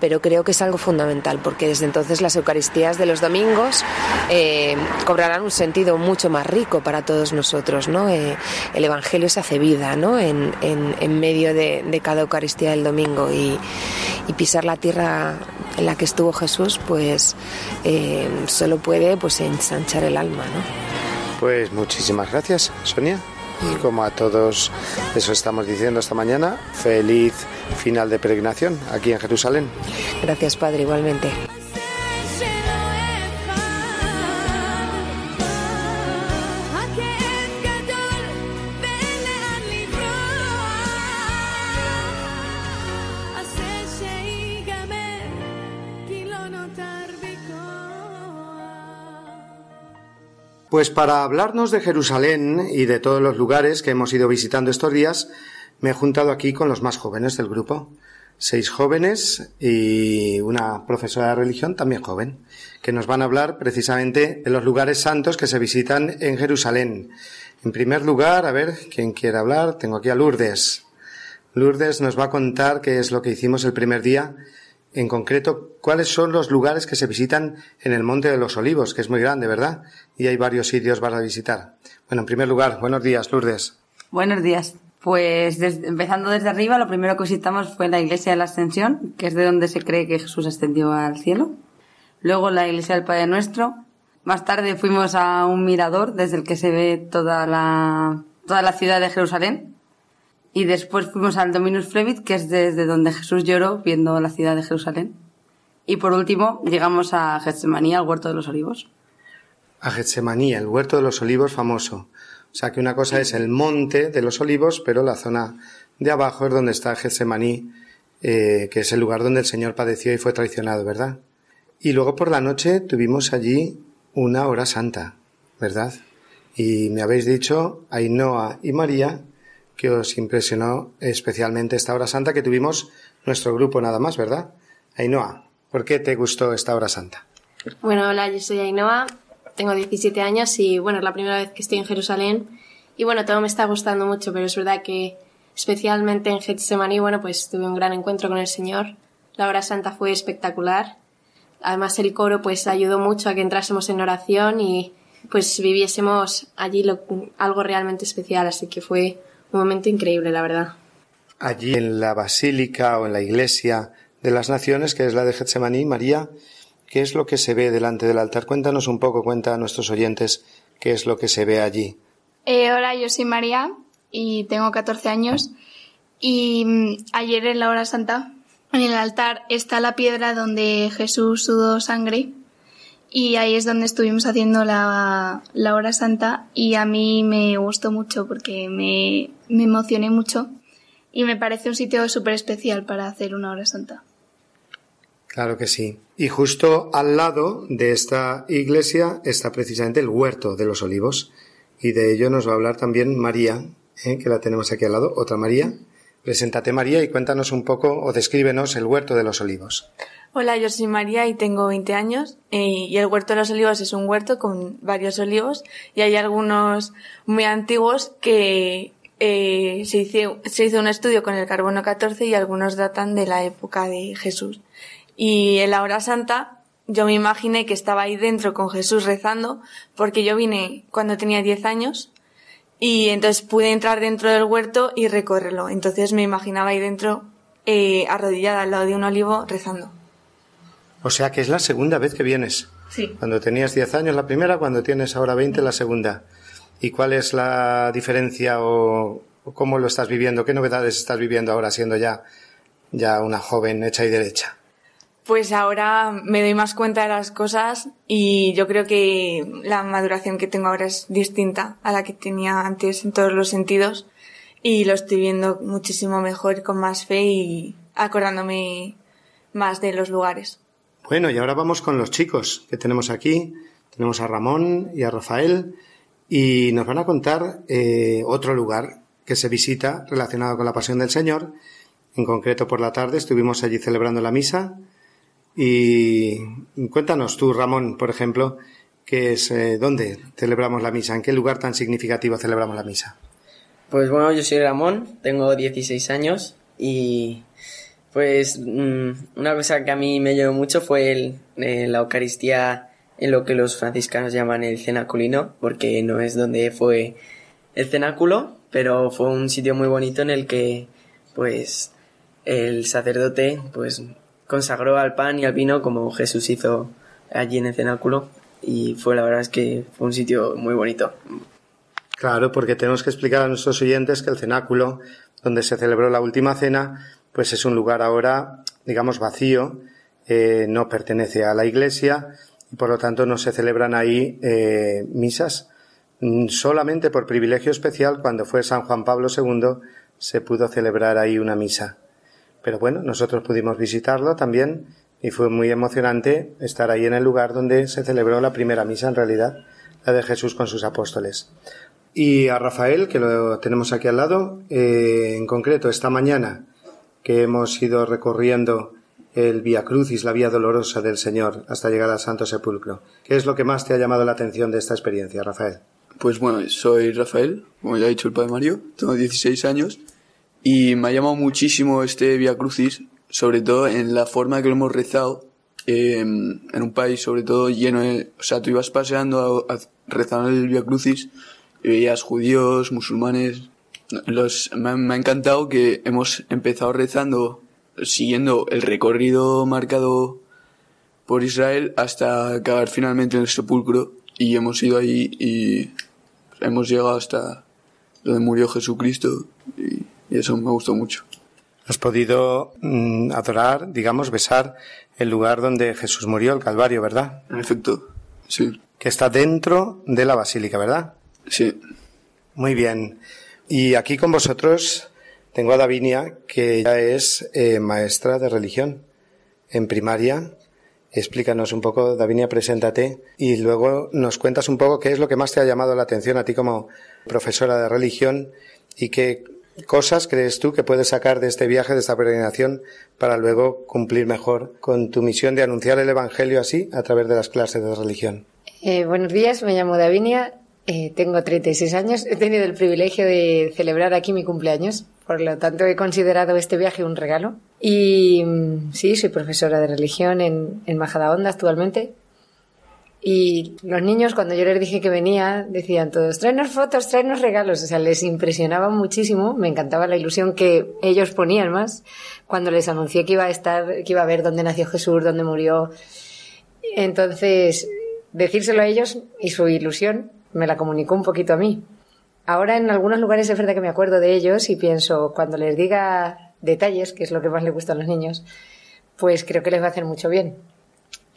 pero creo que es algo fundamental, porque desde entonces las Eucaristías de los domingos eh, cobrarán un sentido mucho más rico para todos nosotros, ¿no? Eh, el Evangelio se hace vida, ¿no? En, medio de, cada Eucaristía del domingo y, pisar la tierra en la que estuvo Jesús, pues eh, solo puede pues ensanchar el alma, ¿no? Pues muchísimas gracias, Sonia. Y como a todos eso estamos diciendo esta mañana, feliz final de peregrinación aquí en Jerusalén. Gracias, Padre, igualmente. Pues para hablarnos de Jerusalén y de todos los lugares que hemos ido visitando estos días, me he juntado aquí con los más jóvenes del grupo. Seis jóvenes y una profesora de religión también joven, que nos van a hablar precisamente de los lugares santos que se visitan en Jerusalén. En primer lugar, a ver, ¿quién quiere hablar? Tengo aquí a Lourdes. Lourdes nos va a contar qué es lo que hicimos el primer día en concreto, cuáles son los lugares que se visitan en el Monte de los Olivos, que es muy grande, ¿verdad? Y hay varios sitios para visitar. Bueno, en primer lugar, buenos días, Lourdes. Buenos días. Pues empezando desde arriba, lo primero que visitamos fue la iglesia de la Ascensión, que es de donde se cree que Jesús ascendió al cielo. Luego la iglesia del Padre Nuestro. Más tarde fuimos a un mirador desde el que se ve toda la, toda la ciudad de Jerusalén, y después fuimos al Dominus Flevit, que es desde donde Jesús lloró viendo la ciudad de Jerusalén. Y por último, llegamos a Getsemaní, al Huerto de los Olivos. A Getsemaní, el Huerto de los Olivos famoso. O sea que una cosa es el monte de los olivos, pero la zona de abajo es donde está Getsemaní, eh, que es el lugar donde el Señor padeció y fue traicionado, ¿verdad? Y luego por la noche tuvimos allí una hora santa, ¿verdad? Y me habéis dicho Ainhoa y María que os impresionó especialmente esta hora santa que tuvimos nuestro grupo nada más, ¿verdad? Ainhoa, ¿por qué te gustó esta hora santa? Bueno, hola, yo soy Ainhoa, tengo 17 años y bueno, es la primera vez que estoy en Jerusalén y bueno, todo me está gustando mucho, pero es verdad que especialmente en Getsemaní, bueno, pues tuve un gran encuentro con el Señor. La hora santa fue espectacular. Además el coro pues ayudó mucho a que entrásemos en oración y pues viviésemos allí algo realmente especial, así que fue un momento increíble, la verdad. Allí en la basílica o en la iglesia de las naciones, que es la de Getsemaní, María, ¿qué es lo que se ve delante del altar? Cuéntanos un poco, cuenta a nuestros oyentes qué es lo que se ve allí. Eh, hola, yo soy María y tengo 14 años. Y mm, ayer en la hora santa, en el altar, está la piedra donde Jesús sudó sangre y ahí es donde estuvimos haciendo la, la hora santa y a mí me gustó mucho porque me, me emocioné mucho y me parece un sitio súper especial para hacer una hora santa. Claro que sí. Y justo al lado de esta iglesia está precisamente el huerto de los olivos. Y de ello nos va a hablar también María, ¿eh? que la tenemos aquí al lado. Otra María. Preséntate María y cuéntanos un poco o descríbenos el huerto de los olivos. Hola, yo soy María y tengo 20 años eh, y el huerto de los olivos es un huerto con varios olivos y hay algunos muy antiguos que eh, se, hizo, se hizo un estudio con el carbono 14 y algunos datan de la época de Jesús. Y en la hora santa yo me imaginé que estaba ahí dentro con Jesús rezando, porque yo vine cuando tenía 10 años y entonces pude entrar dentro del huerto y recorrerlo. Entonces me imaginaba ahí dentro eh, arrodillada al lado de un olivo rezando. O sea que es la segunda vez que vienes. Sí. Cuando tenías 10 años la primera, cuando tienes ahora 20 la segunda. ¿Y cuál es la diferencia o, o cómo lo estás viviendo? ¿Qué novedades estás viviendo ahora siendo ya, ya una joven hecha y derecha? Pues ahora me doy más cuenta de las cosas y yo creo que la maduración que tengo ahora es distinta a la que tenía antes en todos los sentidos y lo estoy viendo muchísimo mejor, con más fe y acordándome más de los lugares. Bueno, y ahora vamos con los chicos que tenemos aquí. Tenemos a Ramón y a Rafael y nos van a contar eh, otro lugar que se visita relacionado con la Pasión del Señor. En concreto, por la tarde estuvimos allí celebrando la misa. Y cuéntanos tú, Ramón, por ejemplo, qué es, eh, dónde celebramos la misa, en qué lugar tan significativo celebramos la misa. Pues bueno, yo soy Ramón, tengo 16 años y pues mm, una cosa que a mí me llevó mucho fue el, eh, la Eucaristía en lo que los franciscanos llaman el cenaculino, porque no es donde fue el cenáculo, pero fue un sitio muy bonito en el que pues el sacerdote pues consagró al pan y al vino como Jesús hizo allí en el cenáculo y fue la verdad es que fue un sitio muy bonito. Claro, porque tenemos que explicar a nuestros oyentes que el cenáculo, donde se celebró la última cena, pues es un lugar ahora, digamos, vacío, eh, no pertenece a la iglesia y por lo tanto no se celebran ahí eh, misas. Mm, Solamente por privilegio especial, cuando fue San Juan Pablo II, se pudo celebrar ahí una misa. Pero bueno, nosotros pudimos visitarlo también y fue muy emocionante estar ahí en el lugar donde se celebró la primera misa en realidad, la de Jesús con sus apóstoles. Y a Rafael, que lo tenemos aquí al lado, eh, en concreto esta mañana que hemos ido recorriendo el Via Crucis, la vía dolorosa del Señor, hasta llegar al Santo Sepulcro. ¿Qué es lo que más te ha llamado la atención de esta experiencia, Rafael? Pues bueno, soy Rafael, como ya ha dicho el padre Mario, tengo 16 años y me ha llamado muchísimo este Via Crucis, sobre todo en la forma que lo hemos rezado, eh, en un país sobre todo lleno de... O sea, tú ibas paseando a, a rezar el Via Crucis y veías judíos, musulmanes... Los, me, me ha encantado que hemos empezado rezando siguiendo el recorrido marcado por Israel hasta acabar finalmente en el sepulcro y hemos ido ahí y hemos llegado hasta donde murió Jesucristo y, y eso me gustó mucho. Has podido mm, adorar, digamos, besar el lugar donde Jesús murió, el Calvario, ¿verdad? En efecto, sí. Que está dentro de la basílica, ¿verdad? Sí. Muy bien. Y aquí con vosotros tengo a Davinia, que ya es eh, maestra de religión en primaria. Explícanos un poco, Davinia, preséntate y luego nos cuentas un poco qué es lo que más te ha llamado la atención a ti como profesora de religión y qué cosas crees tú que puedes sacar de este viaje, de esta peregrinación, para luego cumplir mejor con tu misión de anunciar el Evangelio así a través de las clases de religión. Eh, buenos días, me llamo Davinia, eh, tengo 36 años, he tenido el privilegio de celebrar aquí mi cumpleaños, por lo tanto he considerado este viaje un regalo. Y mm, sí, soy profesora de religión en, en Majadahonda actualmente. Y los niños, cuando yo les dije que venía, decían todos, tráenos fotos, tráenos regalos. O sea, les impresionaba muchísimo, me encantaba la ilusión que ellos ponían más cuando les anuncié que iba a estar, que iba a ver dónde nació Jesús, dónde murió. Entonces, decírselo a ellos y su ilusión me la comunicó un poquito a mí. Ahora en algunos lugares es verdad que me acuerdo de ellos y pienso, cuando les diga detalles, que es lo que más les gusta a los niños, pues creo que les va a hacer mucho bien.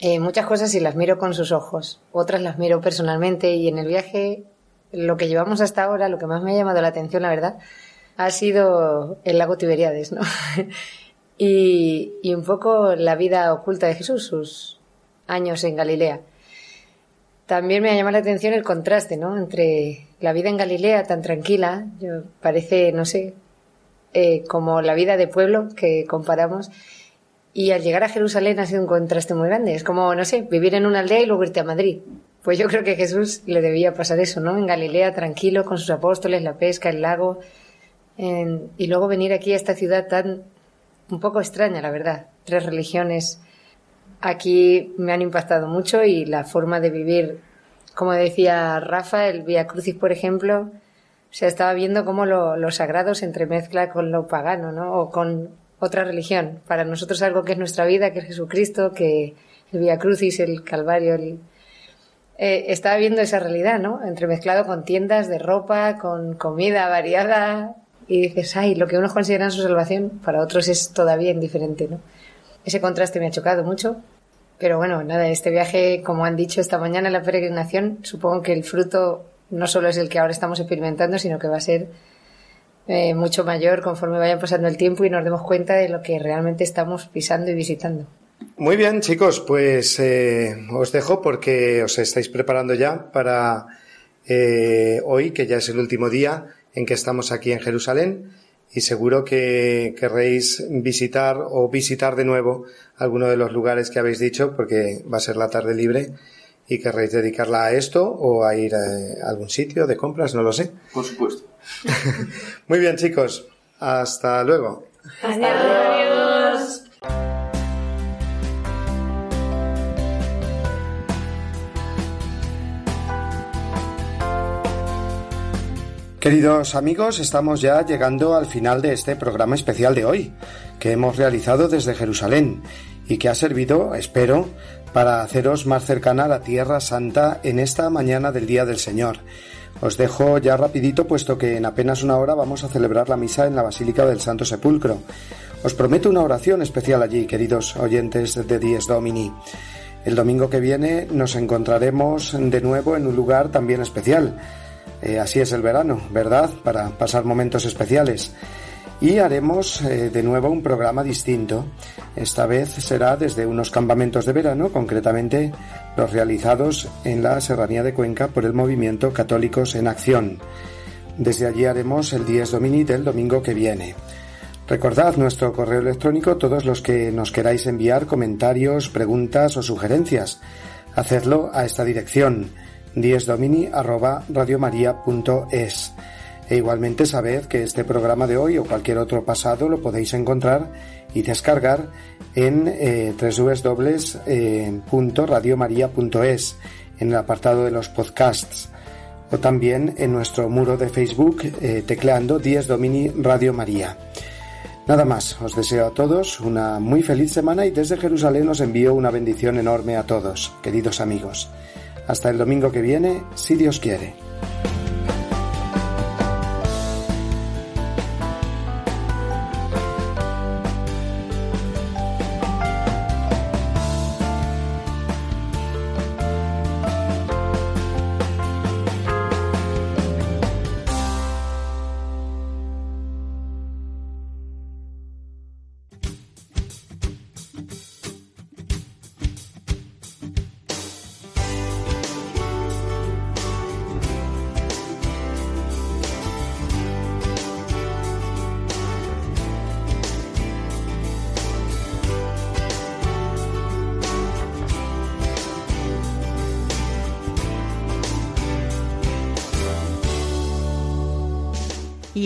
Eh, muchas cosas sí las miro con sus ojos, otras las miro personalmente y en el viaje lo que llevamos hasta ahora, lo que más me ha llamado la atención, la verdad, ha sido el lago Tiberíades, ¿no? <laughs> y, un poco la vida oculta de Jesús, sus años en Galilea. También me ha llamado la atención el contraste, ¿no? Entre la vida en Galilea tan tranquila, yo, parece, no sé, eh, como la vida de pueblo que comparamos, y al llegar a Jerusalén ha sido un contraste muy grande. Es como, no sé, vivir en una aldea y luego irte a Madrid. Pues yo creo que a Jesús le debía pasar eso, ¿no? En Galilea, tranquilo, con sus apóstoles, la pesca, el lago, y luego venir aquí a esta ciudad tan un poco extraña, la verdad. Tres religiones aquí me han impactado mucho y la forma de vivir, como decía Rafa, el Via Crucis, por ejemplo, se estaba viendo cómo lo, lo, sagrado se entremezcla con lo pagano, ¿no? O con otra religión. Para nosotros algo que es nuestra vida, que es Jesucristo, que el Via Crucis, el Calvario, el, eh, estaba viendo esa realidad, ¿no? Entremezclado con tiendas de ropa, con comida variada. Y dices, ay, lo que unos consideran su salvación, para otros es todavía indiferente, ¿no? Ese contraste me ha chocado mucho. Pero bueno, nada, este viaje, como han dicho esta mañana la peregrinación, supongo que el fruto no solo es el que ahora estamos experimentando, sino que va a ser eh, mucho mayor conforme vaya pasando el tiempo y nos demos cuenta de lo que realmente estamos pisando y visitando. Muy bien, chicos, pues eh, os dejo porque os estáis preparando ya para eh, hoy, que ya es el último día en que estamos aquí en Jerusalén y seguro que querréis visitar o visitar de nuevo alguno de los lugares que habéis dicho porque va a ser la tarde libre y querréis dedicarla a esto o a ir a algún sitio de compras, no lo sé. Por supuesto. <laughs> Muy bien, chicos. Hasta luego. Adiós. Queridos amigos, estamos ya llegando al final de este programa especial de hoy, que hemos realizado desde Jerusalén y que ha servido, espero, para haceros más cercana a la Tierra Santa en esta mañana del Día del Señor. Os dejo ya rapidito puesto que en apenas una hora vamos a celebrar la misa en la Basílica del Santo Sepulcro. Os prometo una oración especial allí, queridos oyentes de Dies Domini. El domingo que viene nos encontraremos de nuevo en un lugar también especial. Eh, así es el verano, ¿verdad? Para pasar momentos especiales y haremos eh, de nuevo un programa distinto. Esta vez será desde unos campamentos de verano, concretamente los realizados en la Serranía de Cuenca por el movimiento Católicos en Acción. Desde allí haremos el 10 Domini del domingo que viene. Recordad nuestro correo electrónico todos los que nos queráis enviar comentarios, preguntas o sugerencias. Hacedlo a esta dirección 10domini@radiomaria.es. E igualmente sabed que este programa de hoy o cualquier otro pasado lo podéis encontrar y descargar en eh, www.radiomaria.es en el apartado de los podcasts o también en nuestro muro de Facebook eh, tecleando 10 Domini Radio María. Nada más, os deseo a todos una muy feliz semana y desde Jerusalén os envío una bendición enorme a todos, queridos amigos. Hasta el domingo que viene, si Dios quiere.